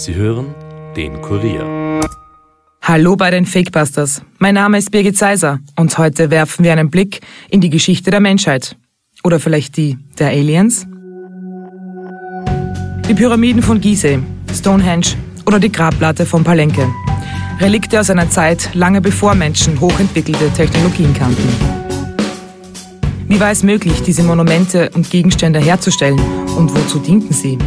Sie hören den Kurier. Hallo bei den Fakebusters. Mein Name ist Birgit Seiser und heute werfen wir einen Blick in die Geschichte der Menschheit. Oder vielleicht die der Aliens? Die Pyramiden von Gizeh, Stonehenge oder die Grabplatte von Palenque. Relikte aus einer Zeit, lange bevor Menschen hochentwickelte Technologien kannten. Wie war es möglich, diese Monumente und Gegenstände herzustellen und wozu dienten sie?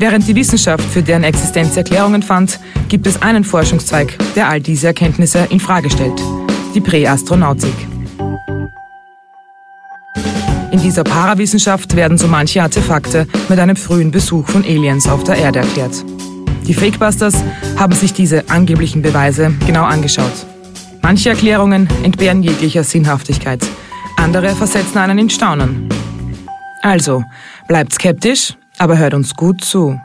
Während die Wissenschaft für deren Existenz Erklärungen fand, gibt es einen Forschungszweig, der all diese Erkenntnisse in Frage stellt: die Präastronautik. In dieser Parawissenschaft werden so manche Artefakte mit einem frühen Besuch von Aliens auf der Erde erklärt. Die Fakebusters haben sich diese angeblichen Beweise genau angeschaut. Manche Erklärungen entbehren jeglicher Sinnhaftigkeit, andere versetzen einen in Staunen. Also, bleibt skeptisch aber hört uns gut zu.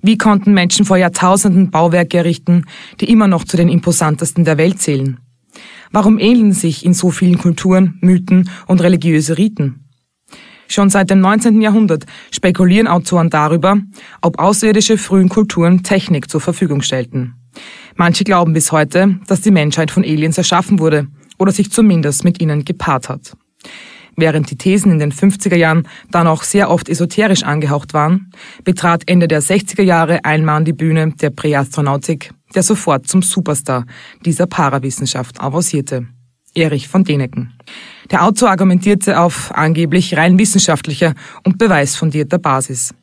Wie konnten Menschen vor Jahrtausenden Bauwerke errichten, die immer noch zu den imposantesten der Welt zählen? Warum ähneln sich in so vielen Kulturen, Mythen und religiöse Riten? Schon seit dem 19. Jahrhundert spekulieren Autoren darüber, ob außerirdische frühen Kulturen Technik zur Verfügung stellten. Manche glauben bis heute, dass die Menschheit von Aliens erschaffen wurde oder sich zumindest mit ihnen gepaart hat. Während die Thesen in den 50er Jahren dann auch sehr oft esoterisch angehaucht waren, betrat Ende der 60er Jahre ein Mann die Bühne der Präastronautik, der sofort zum Superstar dieser Parawissenschaft avancierte. Erich von Deneken. Der Autor argumentierte auf angeblich rein wissenschaftlicher und beweisfundierter Basis.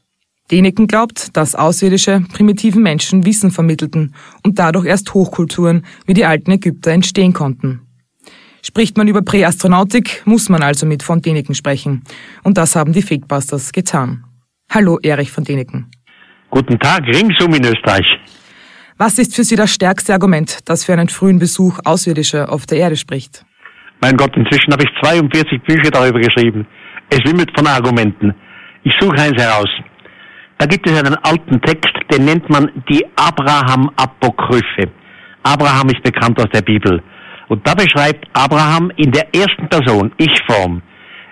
Deneken glaubt, dass außerirdische, primitiven Menschen Wissen vermittelten und dadurch erst Hochkulturen wie die alten Ägypter entstehen konnten. Spricht man über Präastronautik, muss man also mit von Däniken sprechen. Und das haben die Fakebusters getan. Hallo, Erich von Däniken. Guten Tag, ringsum in Österreich. Was ist für Sie das stärkste Argument, das für einen frühen Besuch Außerirdischer auf der Erde spricht? Mein Gott, inzwischen habe ich 42 Bücher darüber geschrieben. Es wimmelt von Argumenten. Ich suche eins heraus. Da gibt es einen alten Text, den nennt man die Abraham-Apokryphe. Abraham ist bekannt aus der Bibel. Und da beschreibt Abraham in der ersten Person, Ich-Form,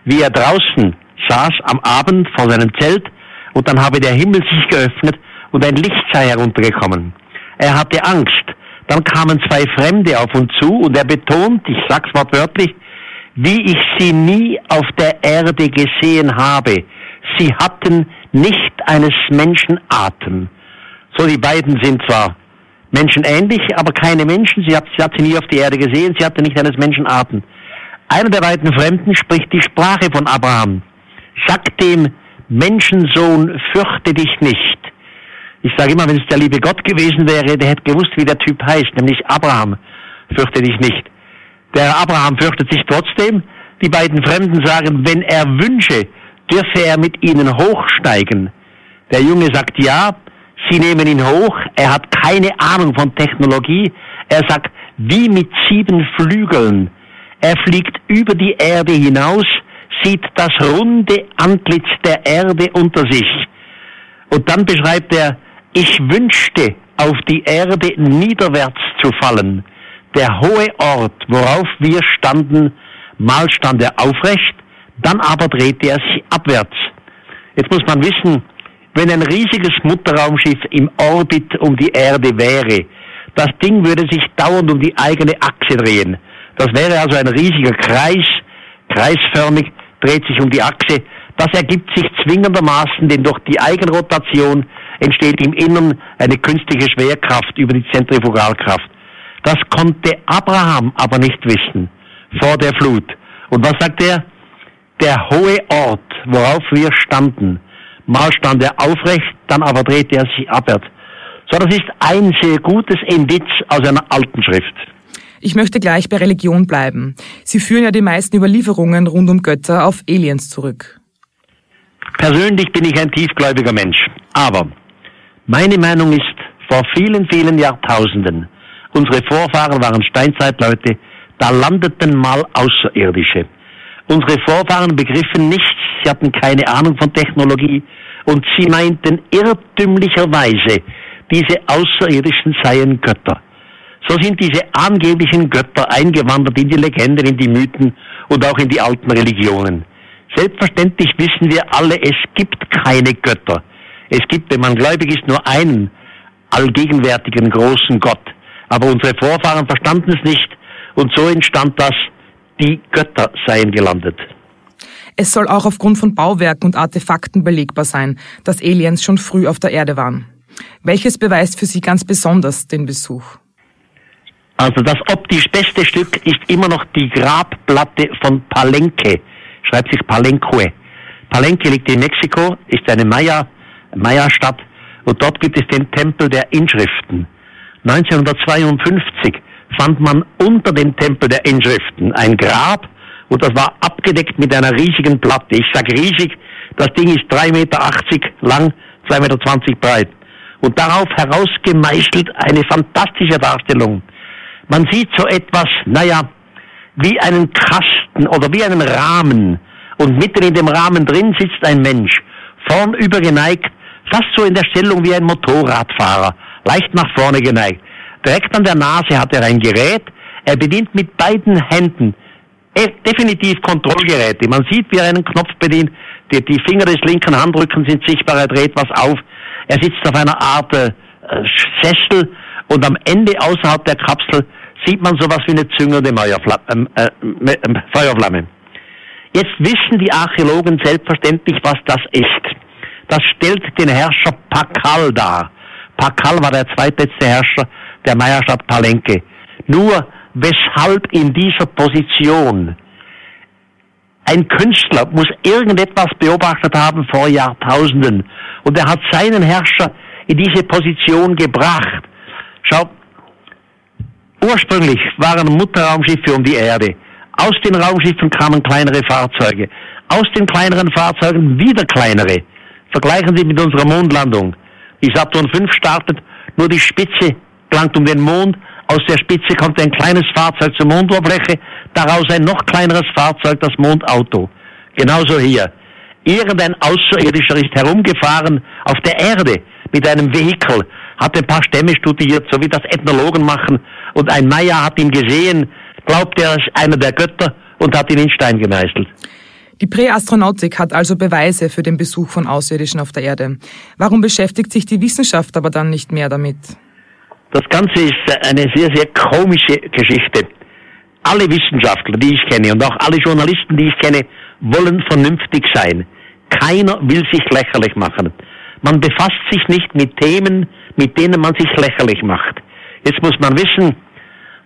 wie er draußen saß am Abend vor seinem Zelt und dann habe der Himmel sich geöffnet und ein Licht sei heruntergekommen. Er hatte Angst. Dann kamen zwei Fremde auf uns zu und er betont, ich sag's wortwörtlich, wie ich sie nie auf der Erde gesehen habe. Sie hatten nicht eines Menschen Atem. So, die beiden sind zwar menschenähnlich, aber keine Menschen. Sie hat, sie hat sie nie auf die Erde gesehen, sie hatte nicht eines Menschen Atem. Einer der beiden Fremden spricht die Sprache von Abraham. Sagt dem Menschensohn, fürchte dich nicht. Ich sage immer, wenn es der liebe Gott gewesen wäre, der hätte gewusst, wie der Typ heißt, nämlich Abraham, fürchte dich nicht. Der Abraham fürchtet sich trotzdem. Die beiden Fremden sagen, wenn er wünsche, dürfe er mit ihnen hochsteigen. Der Junge sagt ja, Sie nehmen ihn hoch, er hat keine Ahnung von Technologie. Er sagt, wie mit sieben Flügeln. Er fliegt über die Erde hinaus, sieht das runde Antlitz der Erde unter sich. Und dann beschreibt er, ich wünschte, auf die Erde niederwärts zu fallen. Der hohe Ort, worauf wir standen, mal stand er aufrecht, dann aber drehte er sich abwärts. Jetzt muss man wissen, wenn ein riesiges Mutterraumschiff im Orbit um die Erde wäre, das Ding würde sich dauernd um die eigene Achse drehen. Das wäre also ein riesiger Kreis, kreisförmig, dreht sich um die Achse. Das ergibt sich zwingendermaßen, denn durch die Eigenrotation entsteht im Innern eine künstliche Schwerkraft über die Zentrifugalkraft. Das konnte Abraham aber nicht wissen vor der Flut. Und was sagt er? Der hohe Ort, worauf wir standen, Mal stand er aufrecht, dann aber drehte er sich abwärts. So, das ist ein sehr gutes Indiz aus einer alten Schrift. Ich möchte gleich bei Religion bleiben. Sie führen ja die meisten Überlieferungen rund um Götter auf Aliens zurück. Persönlich bin ich ein tiefgläubiger Mensch. Aber meine Meinung ist, vor vielen, vielen Jahrtausenden, unsere Vorfahren waren Steinzeitleute, da landeten mal Außerirdische. Unsere Vorfahren begriffen nichts, sie hatten keine Ahnung von Technologie und sie meinten irrtümlicherweise, diese Außerirdischen seien Götter. So sind diese angeblichen Götter eingewandert in die Legenden, in die Mythen und auch in die alten Religionen. Selbstverständlich wissen wir alle, es gibt keine Götter. Es gibt, wenn man gläubig ist, nur einen allgegenwärtigen großen Gott. Aber unsere Vorfahren verstanden es nicht und so entstand das, die Götter seien gelandet. Es soll auch aufgrund von Bauwerken und Artefakten belegbar sein, dass Aliens schon früh auf der Erde waren. Welches beweist für Sie ganz besonders den Besuch? Also das optisch beste Stück ist immer noch die Grabplatte von Palenque. Schreibt sich Palenque. Palenque liegt in Mexiko, ist eine Maya, Maya-Stadt und dort gibt es den Tempel der Inschriften. 1952 fand man unter dem Tempel der Inschriften ein Grab und das war abgedeckt mit einer riesigen Platte. Ich sage riesig, das Ding ist 3,80 Meter lang, 2,20 Meter breit. Und darauf herausgemeißelt eine fantastische Darstellung. Man sieht so etwas, naja, wie einen Kasten oder wie einen Rahmen. Und mitten in dem Rahmen drin sitzt ein Mensch, vorn übergeneigt, fast so in der Stellung wie ein Motorradfahrer, leicht nach vorne geneigt. Direkt an der Nase hat er ein Gerät, er bedient mit beiden Händen definitiv Kontrollgeräte. Man sieht, wie er einen Knopf bedient, die, die Finger des linken Handrückens sind sichtbar, er dreht was auf, er sitzt auf einer Art äh, Sessel und am Ende außerhalb der Kapsel sieht man sowas wie eine züngende ähm, äh, äh, Feuerflamme. Jetzt wissen die Archäologen selbstverständlich, was das ist. Das stellt den Herrscher Pakal dar. Pakal war der zweitletzte Herrscher der Meierstadt Palenque. Nur weshalb in dieser Position ein Künstler muss irgendetwas beobachtet haben vor Jahrtausenden und er hat seinen Herrscher in diese Position gebracht. Schau, ursprünglich waren Mutterraumschiffe um die Erde. Aus den Raumschiffen kamen kleinere Fahrzeuge. Aus den kleineren Fahrzeugen wieder kleinere. Vergleichen Sie mit unserer Mondlandung. Die Saturn V startet, nur die Spitze plankt um den Mond, aus der Spitze kommt ein kleines Fahrzeug zur Mondoberfläche, daraus ein noch kleineres Fahrzeug, das Mondauto. Genauso hier. Irgendein Außerirdischer ist herumgefahren auf der Erde mit einem Vehikel, hat ein paar Stämme studiert, so wie das Ethnologen machen, und ein Maya hat ihn gesehen, glaubt er ist einer der Götter und hat ihn in Stein gemeißelt. Die Präastronautik hat also Beweise für den Besuch von Außerirdischen auf der Erde. Warum beschäftigt sich die Wissenschaft aber dann nicht mehr damit? Das Ganze ist eine sehr, sehr komische Geschichte. Alle Wissenschaftler, die ich kenne und auch alle Journalisten, die ich kenne, wollen vernünftig sein. Keiner will sich lächerlich machen. Man befasst sich nicht mit Themen, mit denen man sich lächerlich macht. Jetzt muss man wissen,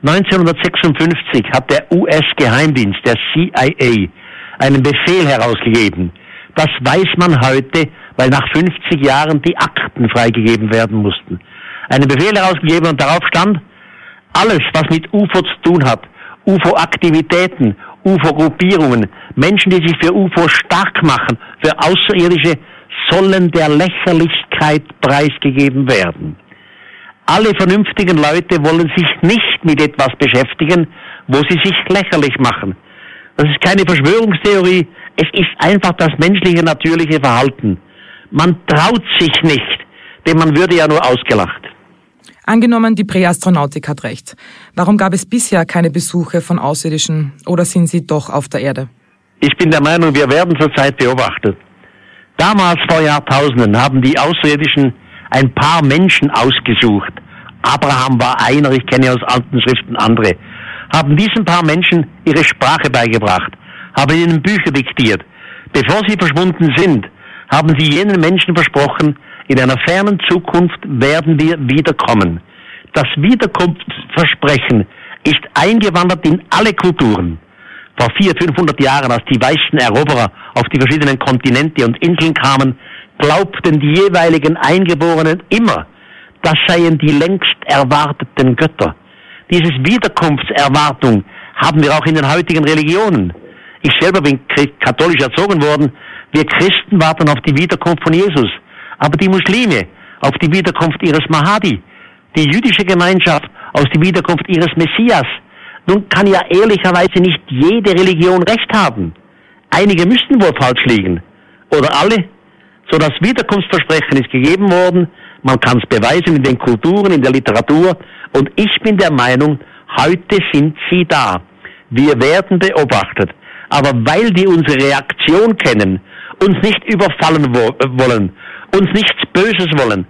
1956 hat der US-Geheimdienst, der CIA, einen Befehl herausgegeben. Das weiß man heute, weil nach 50 Jahren die Akten freigegeben werden mussten einen Befehl herausgegeben und darauf stand, alles, was mit UFO zu tun hat, UFO-Aktivitäten, UFO-Gruppierungen, Menschen, die sich für UFO stark machen, für Außerirdische, sollen der Lächerlichkeit preisgegeben werden. Alle vernünftigen Leute wollen sich nicht mit etwas beschäftigen, wo sie sich lächerlich machen. Das ist keine Verschwörungstheorie, es ist einfach das menschliche natürliche Verhalten. Man traut sich nicht, denn man würde ja nur ausgelacht. Angenommen, die Präastronautik hat recht. Warum gab es bisher keine Besuche von Außerirdischen oder sind sie doch auf der Erde? Ich bin der Meinung, wir werden zurzeit beobachtet. Damals vor Jahrtausenden haben die Außerirdischen ein paar Menschen ausgesucht. Abraham war einer, ich kenne aus alten Schriften andere. Haben diesen paar Menschen ihre Sprache beigebracht, haben ihnen Bücher diktiert. Bevor sie verschwunden sind, haben sie jenen Menschen versprochen, in einer fernen Zukunft werden wir wiederkommen. Das Wiederkunftsversprechen ist eingewandert in alle Kulturen. Vor 400, 500 Jahren, als die weißen Eroberer auf die verschiedenen Kontinente und Inseln kamen, glaubten die jeweiligen Eingeborenen immer, das seien die längst erwarteten Götter. Dieses Wiederkunftserwartung haben wir auch in den heutigen Religionen. Ich selber bin katholisch erzogen worden. Wir Christen warten auf die Wiederkunft von Jesus aber die Muslime auf die Wiederkunft ihres Mahadi, die jüdische Gemeinschaft aus der Wiederkunft ihres Messias. Nun kann ja ehrlicherweise nicht jede Religion recht haben. Einige müssten wohl falsch liegen. Oder alle. So das Wiederkunftsversprechen ist gegeben worden. Man kann es beweisen in den Kulturen, in der Literatur. Und ich bin der Meinung, heute sind sie da. Wir werden beobachtet. Aber weil die unsere Reaktion kennen, uns nicht überfallen wo wollen, uns nichts Böses wollen,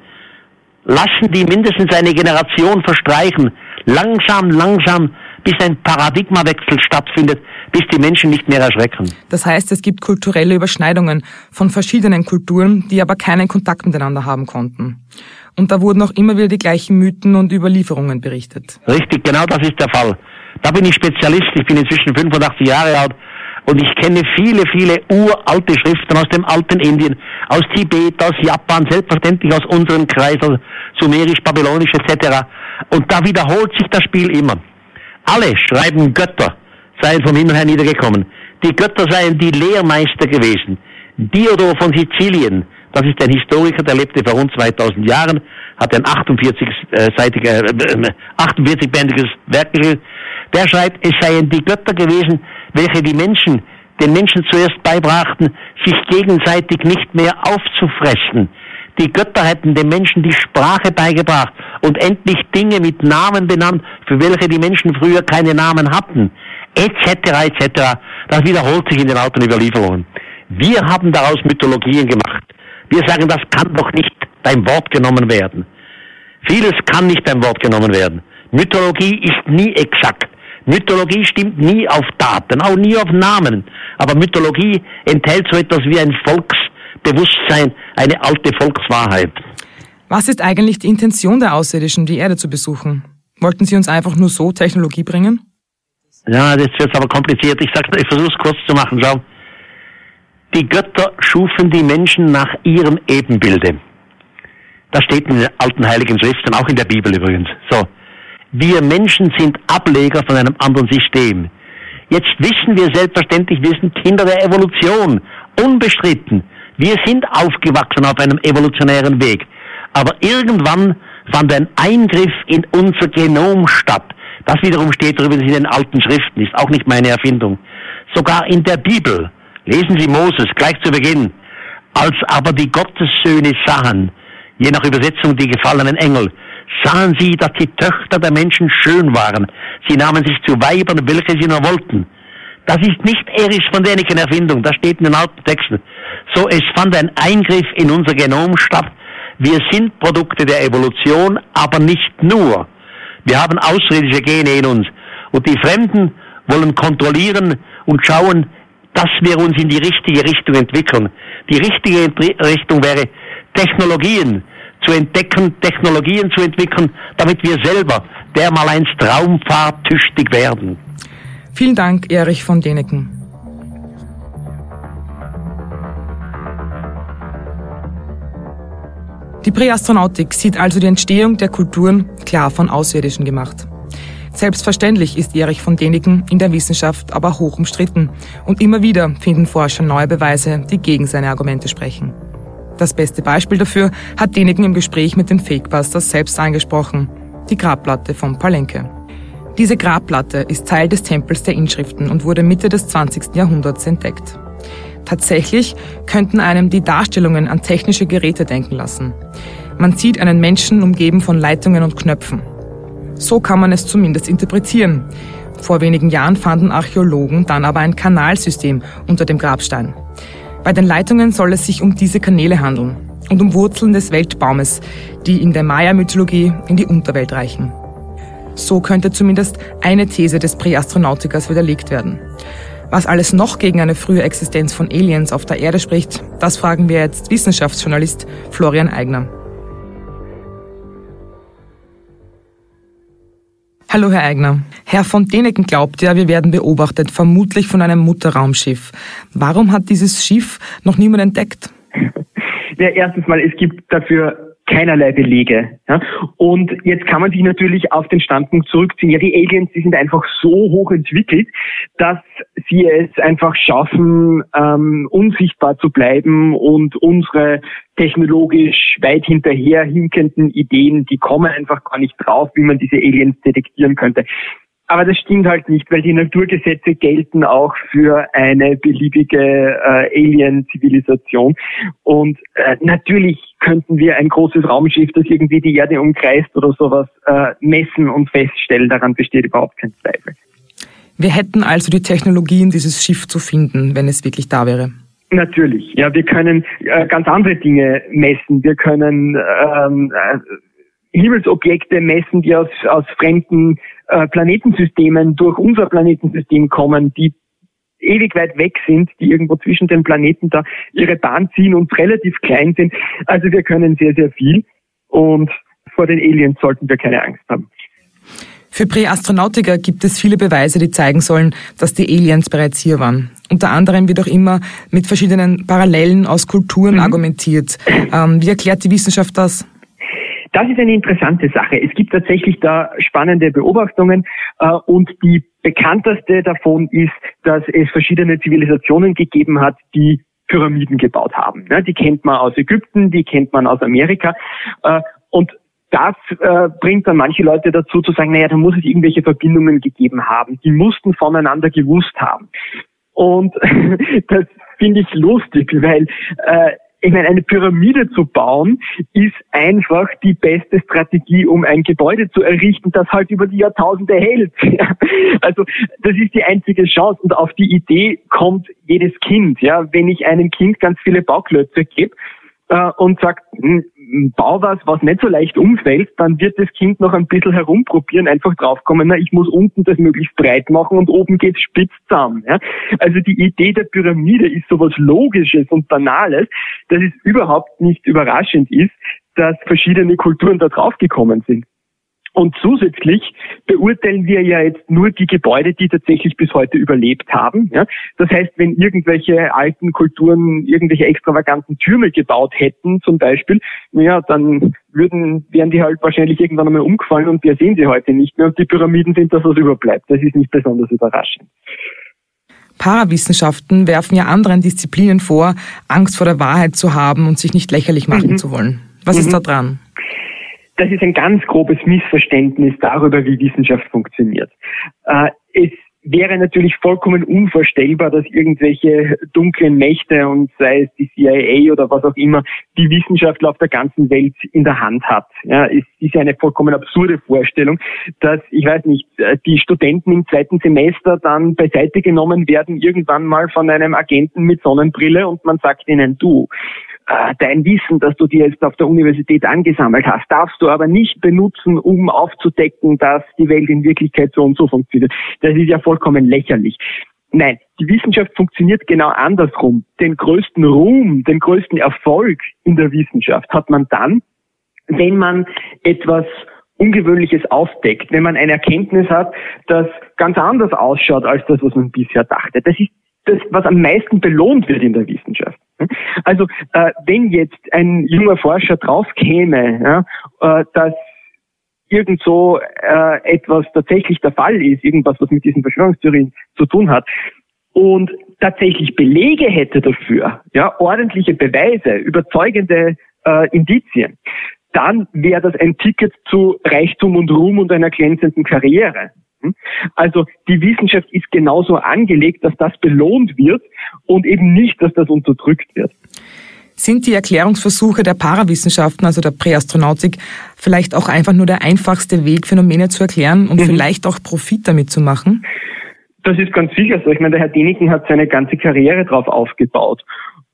lassen die mindestens eine Generation verstreichen, langsam, langsam, bis ein Paradigmawechsel stattfindet, bis die Menschen nicht mehr erschrecken. Das heißt, es gibt kulturelle Überschneidungen von verschiedenen Kulturen, die aber keinen Kontakt miteinander haben konnten. Und da wurden auch immer wieder die gleichen Mythen und Überlieferungen berichtet. Richtig, genau das ist der Fall. Da bin ich Spezialist, ich bin inzwischen 85 Jahre alt und ich kenne viele, viele uralte Schriften aus dem alten Indien, aus Tibet, aus Japan, selbstverständlich aus unserem Kreis, Sumerisch, Babylonisch etc. Und da wiederholt sich das Spiel immer. Alle schreiben Götter seien vom Himmel her niedergekommen. Die Götter seien die Lehrmeister gewesen. Diodor von Sizilien, das ist ein Historiker, der lebte vor rund 2000 Jahren, hat ein 48-seitiges, äh, 48-bändiges Werk geschrieben. Der schreibt, es seien die Götter gewesen, welche die Menschen, den Menschen zuerst beibrachten, sich gegenseitig nicht mehr aufzufressen. Die Götter hätten den Menschen die Sprache beigebracht und endlich Dinge mit Namen benannt, für welche die Menschen früher keine Namen hatten, etc. etc. Das wiederholt sich in den alten Überlieferungen. Wir haben daraus Mythologien gemacht. Wir sagen, das kann doch nicht beim Wort genommen werden. Vieles kann nicht beim Wort genommen werden. Mythologie ist nie exakt. Mythologie stimmt nie auf Daten, auch nie auf Namen. Aber Mythologie enthält so etwas wie ein Volksbewusstsein, eine alte Volkswahrheit. Was ist eigentlich die Intention der Außerirdischen, die Erde zu besuchen? Wollten sie uns einfach nur so Technologie bringen? Ja, jetzt wird aber kompliziert. Ich sag's, ich versuche es kurz zu machen. Schau. Die Götter schufen die Menschen nach ihrem Ebenbilde. Das steht in den alten heiligen Schriften, auch in der Bibel übrigens. So. Wir Menschen sind Ableger von einem anderen System. Jetzt wissen wir selbstverständlich, wir sind Kinder der Evolution. Unbestritten. Wir sind aufgewachsen auf einem evolutionären Weg. Aber irgendwann fand ein Eingriff in unser Genom statt. Das wiederum steht übrigens in den alten Schriften, ist auch nicht meine Erfindung. Sogar in der Bibel. Lesen Sie Moses gleich zu Beginn. Als aber die Gottessöhne sahen, je nach Übersetzung die gefallenen Engel, sahen sie, dass die Töchter der Menschen schön waren. Sie nahmen sich zu Weibern, welche sie nur wollten. Das ist nicht Erich von Däniken Erfindung, das steht in den alten Texten. So, es fand ein Eingriff in unser Genom statt. Wir sind Produkte der Evolution, aber nicht nur. Wir haben außerirdische Gene in uns. Und die Fremden wollen kontrollieren und schauen, dass wir uns in die richtige Richtung entwickeln. Die richtige Richtung wäre Technologien zu entdecken, Technologien zu entwickeln, damit wir selber dermaleinst raumfahrttüchtig werden. Vielen Dank, Erich von Deneken. Die Präastronautik sieht also die Entstehung der Kulturen klar von Außerirdischen gemacht. Selbstverständlich ist Erich von Däniken in der Wissenschaft aber hoch umstritten und immer wieder finden Forscher neue Beweise, die gegen seine Argumente sprechen. Das beste Beispiel dafür hat Däniken im Gespräch mit den Fakebusters selbst angesprochen, die Grabplatte von Palenque. Diese Grabplatte ist Teil des Tempels der Inschriften und wurde Mitte des 20. Jahrhunderts entdeckt. Tatsächlich könnten einem die Darstellungen an technische Geräte denken lassen. Man sieht einen Menschen umgeben von Leitungen und Knöpfen. So kann man es zumindest interpretieren. Vor wenigen Jahren fanden Archäologen dann aber ein Kanalsystem unter dem Grabstein. Bei den Leitungen soll es sich um diese Kanäle handeln und um Wurzeln des Weltbaumes, die in der Maya-Mythologie in die Unterwelt reichen. So könnte zumindest eine These des Präastronautikers widerlegt werden. Was alles noch gegen eine frühe Existenz von Aliens auf der Erde spricht, das fragen wir jetzt Wissenschaftsjournalist Florian Eigner. Hallo, Herr Eigner. Herr von Deneken glaubt ja, wir werden beobachtet, vermutlich von einem Mutterraumschiff. Warum hat dieses Schiff noch niemand entdeckt? Ja, erstens mal, es gibt dafür keinerlei Belege. Ja? Und jetzt kann man sich natürlich auf den Standpunkt zurückziehen, ja, die Aliens, die sind einfach so hoch entwickelt, dass sie es einfach schaffen, ähm, unsichtbar zu bleiben und unsere technologisch weit hinterher hinkenden Ideen, die kommen einfach gar nicht drauf, wie man diese Aliens detektieren könnte. Aber das stimmt halt nicht, weil die Naturgesetze gelten auch für eine beliebige äh, Alien-Zivilisation. Und äh, natürlich könnten wir ein großes Raumschiff, das irgendwie die Erde umkreist oder sowas, äh, messen und feststellen. Daran besteht überhaupt kein Zweifel. Wir hätten also die Technologien, dieses Schiff zu finden, wenn es wirklich da wäre. Natürlich, ja, wir können äh, ganz andere Dinge messen. Wir können ähm, äh, Himmelsobjekte messen, die aus, aus fremden äh, Planetensystemen durch unser Planetensystem kommen, die ewig weit weg sind, die irgendwo zwischen den Planeten da ihre Bahn ziehen und relativ klein sind. Also wir können sehr, sehr viel und vor den Aliens sollten wir keine Angst haben. Für Präastronautiker gibt es viele Beweise, die zeigen sollen, dass die Aliens bereits hier waren. Unter anderem wird auch immer mit verschiedenen Parallelen aus Kulturen mhm. argumentiert. Ähm, wie erklärt die Wissenschaft das? Das ist eine interessante Sache. Es gibt tatsächlich da spannende Beobachtungen äh, und die bekannteste davon ist, dass es verschiedene Zivilisationen gegeben hat, die Pyramiden gebaut haben. Ja, die kennt man aus Ägypten, die kennt man aus Amerika äh, und das äh, bringt dann manche Leute dazu zu sagen, naja, da muss es irgendwelche Verbindungen gegeben haben. Die mussten voneinander gewusst haben. Und das finde ich lustig, weil äh, ich meine, eine Pyramide zu bauen, ist einfach die beste Strategie, um ein Gebäude zu errichten, das halt über die Jahrtausende hält. also das ist die einzige Chance. Und auf die Idee kommt jedes Kind. Ja, wenn ich einem Kind ganz viele Bauklötze gebe äh, und sagt, hm, bau was, was nicht so leicht umfällt, dann wird das Kind noch ein bisschen herumprobieren, einfach draufkommen, na, ich muss unten das möglichst breit machen und oben geht's spitz zusammen. Ja? Also die Idee der Pyramide ist sowas Logisches und Banales, dass es überhaupt nicht überraschend ist, dass verschiedene Kulturen da draufgekommen sind. Und zusätzlich beurteilen wir ja jetzt nur die Gebäude, die tatsächlich bis heute überlebt haben. Ja? Das heißt, wenn irgendwelche alten Kulturen irgendwelche extravaganten Türme gebaut hätten, zum Beispiel, naja, dann würden, wären die halt wahrscheinlich irgendwann einmal umgefallen und wir sehen sie heute nicht mehr. Und die Pyramiden sind das, was überbleibt. Das ist nicht besonders überraschend. Parawissenschaften werfen ja anderen Disziplinen vor, Angst vor der Wahrheit zu haben und sich nicht lächerlich machen mhm. zu wollen. Was mhm. ist da dran? Das ist ein ganz grobes Missverständnis darüber, wie Wissenschaft funktioniert. Äh, es wäre natürlich vollkommen unvorstellbar, dass irgendwelche dunklen Mächte und sei es die CIA oder was auch immer, die Wissenschaftler auf der ganzen Welt in der Hand hat. Ja, es ist eine vollkommen absurde Vorstellung, dass, ich weiß nicht, die Studenten im zweiten Semester dann beiseite genommen werden, irgendwann mal von einem Agenten mit Sonnenbrille und man sagt ihnen, du, äh, dein Wissen, das du dir jetzt auf der Universität angesammelt hast, darfst du aber nicht benutzen, um aufzudecken, dass die Welt in Wirklichkeit so und so funktioniert. Das ist ja vollkommen lächerlich. Nein, die Wissenschaft funktioniert genau andersrum. Den größten Ruhm, den größten Erfolg in der Wissenschaft hat man dann, wenn man etwas Ungewöhnliches aufdeckt, wenn man eine Erkenntnis hat, das ganz anders ausschaut als das, was man bisher dachte. Das ist das, was am meisten belohnt wird in der Wissenschaft. Also äh, wenn jetzt ein junger Forscher draufkäme, ja, äh, dass irgend so äh, etwas tatsächlich der Fall ist, irgendwas, was mit diesen Verschwörungstheorien zu tun hat, und tatsächlich Belege hätte dafür, ja, ordentliche Beweise, überzeugende äh, Indizien, dann wäre das ein Ticket zu Reichtum und Ruhm und einer glänzenden Karriere. Also die Wissenschaft ist genauso angelegt, dass das belohnt wird und eben nicht, dass das unterdrückt wird. Sind die Erklärungsversuche der Parawissenschaften, also der Präastronautik, vielleicht auch einfach nur der einfachste Weg, Phänomene zu erklären und mhm. vielleicht auch Profit damit zu machen? Das ist ganz sicher so. Ich meine, der Herr Deniken hat seine ganze Karriere darauf aufgebaut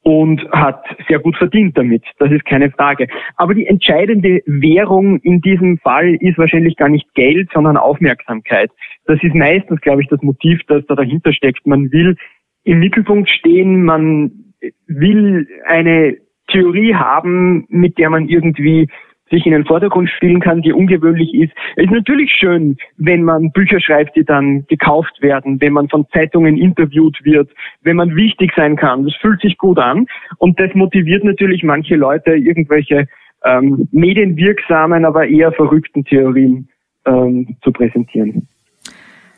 und hat sehr gut verdient damit. Das ist keine Frage. Aber die entscheidende Währung in diesem Fall ist wahrscheinlich gar nicht Geld, sondern Aufmerksamkeit. Das ist meistens, glaube ich, das Motiv, das da dahinter steckt. Man will im Mittelpunkt stehen, man will eine Theorie haben, mit der man irgendwie sich in den Vordergrund spielen kann, die ungewöhnlich ist. Es ist natürlich schön, wenn man Bücher schreibt, die dann gekauft werden, wenn man von Zeitungen interviewt wird, wenn man wichtig sein kann. Das fühlt sich gut an und das motiviert natürlich manche Leute, irgendwelche ähm, medienwirksamen, aber eher verrückten Theorien ähm, zu präsentieren.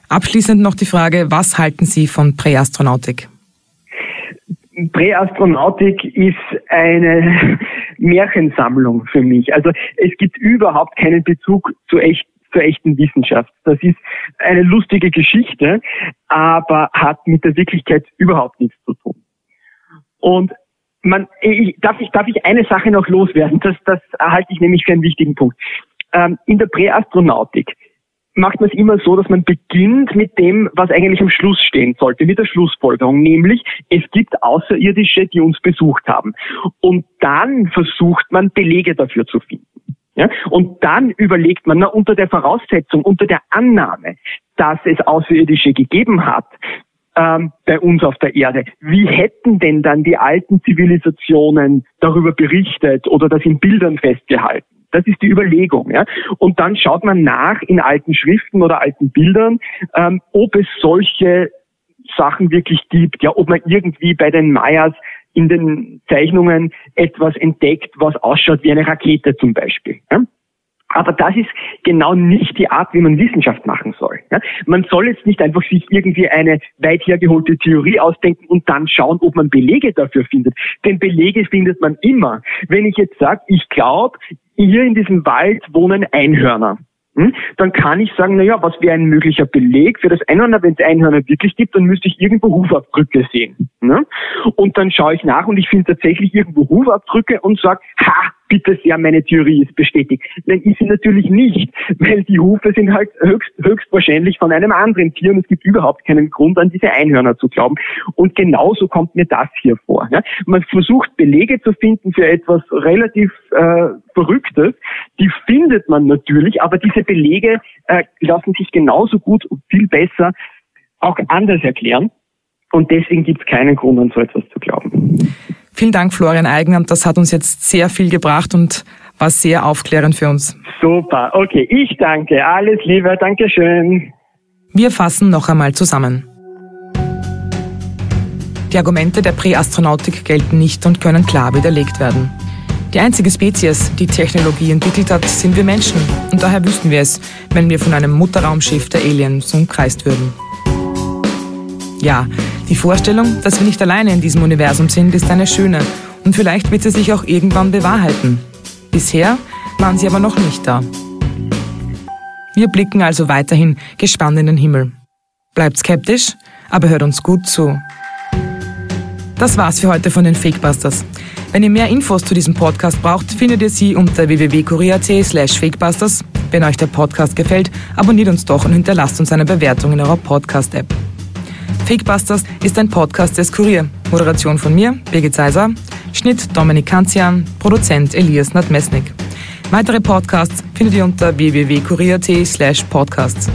Abschließend noch die Frage, was halten Sie von Präastronautik? Präastronautik ist eine Märchensammlung für mich. Also es gibt überhaupt keinen Bezug zu echt zur echten Wissenschaft. Das ist eine lustige Geschichte, aber hat mit der Wirklichkeit überhaupt nichts zu tun. Und man, ich, darf, ich, darf ich eine Sache noch loswerden? Das, das halte ich nämlich für einen wichtigen Punkt. Ähm, in der Präastronautik macht man es immer so, dass man beginnt mit dem, was eigentlich am Schluss stehen sollte, mit der Schlussfolgerung, nämlich es gibt Außerirdische, die uns besucht haben. Und dann versucht man Belege dafür zu finden. Ja? Und dann überlegt man, na, unter der Voraussetzung, unter der Annahme, dass es Außerirdische gegeben hat, ähm, bei uns auf der Erde. Wie hätten denn dann die alten Zivilisationen darüber berichtet oder das in Bildern festgehalten? Das ist die Überlegung. Ja? Und dann schaut man nach in alten Schriften oder alten Bildern, ähm, ob es solche Sachen wirklich gibt. Ja, ob man irgendwie bei den Mayas in den Zeichnungen etwas entdeckt, was ausschaut wie eine Rakete zum Beispiel. Ja? Aber das ist genau nicht die Art, wie man Wissenschaft machen soll. Ja? Man soll jetzt nicht einfach sich irgendwie eine weit hergeholte Theorie ausdenken und dann schauen, ob man Belege dafür findet. Denn Belege findet man immer. Wenn ich jetzt sage, ich glaube, hier in diesem Wald wohnen Einhörner. Hm? Dann kann ich sagen, na ja, was wäre ein möglicher Beleg für das Einhörner, wenn es Einhörner wirklich gibt, dann müsste ich irgendwo Hufabdrücke sehen. Ne? Und dann schaue ich nach und ich finde tatsächlich irgendwo Hufabdrücke und sage, ha, bitte sehr, meine Theorie ist bestätigt. Nein, ist sie natürlich nicht, weil die Hufe sind halt höchst, höchstwahrscheinlich von einem anderen Tier und es gibt überhaupt keinen Grund, an diese Einhörner zu glauben. Und genauso kommt mir das hier vor. Ja? Man versucht Belege zu finden für etwas relativ äh, Verrücktes, die findet man natürlich, aber diese Belege äh, lassen sich genauso gut und viel besser auch anders erklären. Und deswegen gibt es keinen Grund, an so etwas zu glauben. Vielen Dank, Florian Eigner. Das hat uns jetzt sehr viel gebracht und war sehr aufklärend für uns. Super. Okay, ich danke. Alles Liebe. Dankeschön. Wir fassen noch einmal zusammen. Die Argumente der Präastronautik gelten nicht und können klar widerlegt werden. Die einzige Spezies, die Technologie entwickelt hat, sind wir Menschen. Und daher wüssten wir es, wenn wir von einem Mutterraumschiff der Aliens umkreist würden. Ja, die Vorstellung, dass wir nicht alleine in diesem Universum sind, ist eine schöne und vielleicht wird sie sich auch irgendwann bewahrheiten. Bisher waren sie aber noch nicht da. Wir blicken also weiterhin gespannt in den Himmel. Bleibt skeptisch, aber hört uns gut zu. Das war's für heute von den Fakebusters. Wenn ihr mehr Infos zu diesem Podcast braucht, findet ihr sie unter www.kurier.at slash fakebusters. Wenn euch der Podcast gefällt, abonniert uns doch und hinterlasst uns eine Bewertung in eurer Podcast-App. Fakebusters ist ein Podcast des Kurier. Moderation von mir, Birgit Seiser. Schnitt Dominik Kanzian. Produzent Elias Nadmesnik. Weitere Podcasts findet ihr unter www.kurier.at slash podcasts.